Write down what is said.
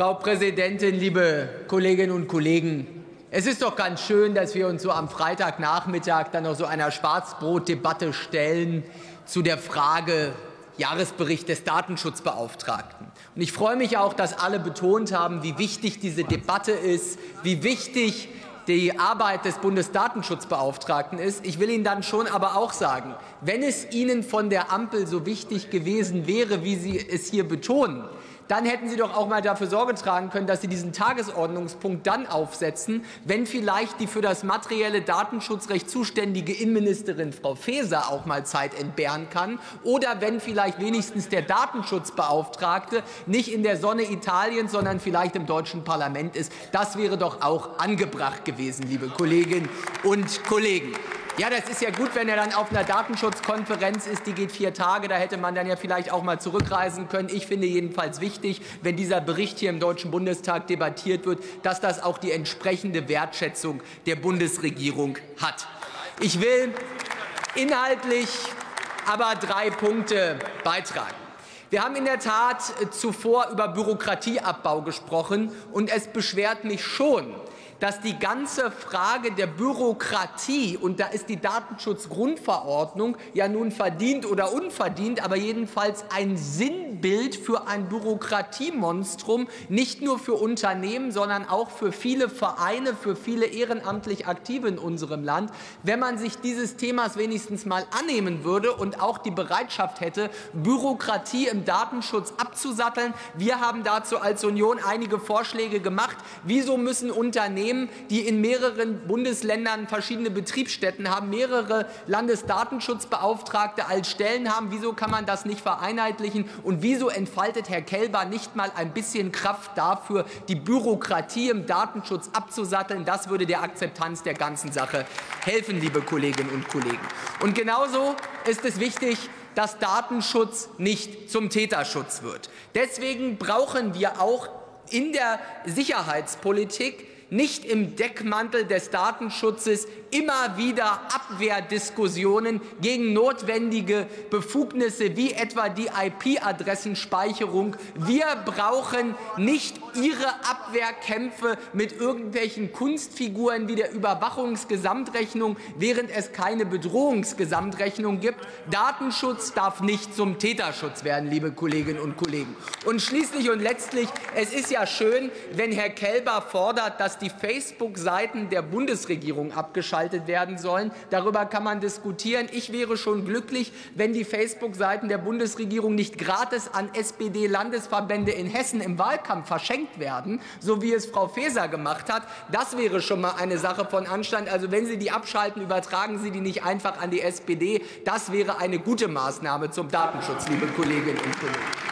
Frau Präsidentin, liebe Kolleginnen und Kollegen! Es ist doch ganz schön, dass wir uns so am Freitagnachmittag dann noch so einer Schwarzbrotdebatte stellen zu der Frage Jahresbericht des Datenschutzbeauftragten. Und ich freue mich auch, dass alle betont haben, wie wichtig diese Debatte ist, wie wichtig die Arbeit des Bundesdatenschutzbeauftragten ist. Ich will Ihnen dann schon aber auch sagen, wenn es Ihnen von der Ampel so wichtig gewesen wäre, wie Sie es hier betonen, dann hätten Sie doch auch mal dafür Sorge tragen können, dass Sie diesen Tagesordnungspunkt dann aufsetzen, wenn vielleicht die für das materielle Datenschutzrecht zuständige Innenministerin Frau Faeser auch mal Zeit entbehren kann oder wenn vielleicht wenigstens der Datenschutzbeauftragte nicht in der Sonne Italiens, sondern vielleicht im deutschen Parlament ist. Das wäre doch auch angebracht gewesen, liebe Kolleginnen und Kollegen. Ja, das ist ja gut, wenn er dann auf einer Datenschutzkonferenz ist, die geht vier Tage. Da hätte man dann ja vielleicht auch mal zurückreisen können. Ich finde jedenfalls wichtig, wenn dieser Bericht hier im Deutschen Bundestag debattiert wird, dass das auch die entsprechende Wertschätzung der Bundesregierung hat. Ich will inhaltlich aber drei Punkte beitragen. Wir haben in der Tat zuvor über Bürokratieabbau gesprochen, und es beschwert mich schon, dass die ganze Frage der Bürokratie, und da ist die Datenschutzgrundverordnung ja nun verdient oder unverdient, aber jedenfalls ein Sinnbild für ein Bürokratiemonstrum, nicht nur für Unternehmen, sondern auch für viele Vereine, für viele ehrenamtlich Aktive in unserem Land. Wenn man sich dieses Themas wenigstens mal annehmen würde und auch die Bereitschaft hätte, Bürokratie im Datenschutz abzusatteln. Wir haben dazu als Union einige Vorschläge gemacht. Wieso müssen Unternehmen Unternehmen, die in mehreren Bundesländern verschiedene Betriebsstätten haben, mehrere Landesdatenschutzbeauftragte als Stellen haben. Wieso kann man das nicht vereinheitlichen? Und wieso entfaltet Herr Kelber nicht mal ein bisschen Kraft dafür, die Bürokratie im Datenschutz abzusatteln? Das würde der Akzeptanz der ganzen Sache helfen, liebe Kolleginnen und Kollegen. Und genauso ist es wichtig, dass Datenschutz nicht zum Täterschutz wird. Deswegen brauchen wir auch in der Sicherheitspolitik nicht im Deckmantel des Datenschutzes immer wieder Abwehrdiskussionen gegen notwendige Befugnisse wie etwa die IP-Adressenspeicherung. Wir brauchen nicht Ihre Abwehrkämpfe mit irgendwelchen Kunstfiguren wie der Überwachungsgesamtrechnung, während es keine Bedrohungsgesamtrechnung gibt. Datenschutz darf nicht zum Täterschutz werden, liebe Kolleginnen und Kollegen. Und schließlich und letztlich, es ist ja schön, wenn Herr Kelber fordert, dass die Facebook-Seiten der Bundesregierung abgeschaltet geschaltet werden sollen. Darüber kann man diskutieren. Ich wäre schon glücklich, wenn die Facebook-Seiten der Bundesregierung nicht gratis an SPD-Landesverbände in Hessen im Wahlkampf verschenkt werden, so wie es Frau Faeser gemacht hat. Das wäre schon mal eine Sache von Anstand. Also wenn Sie die abschalten, übertragen Sie die nicht einfach an die SPD. Das wäre eine gute Maßnahme zum Datenschutz, liebe Kolleginnen und Kollegen.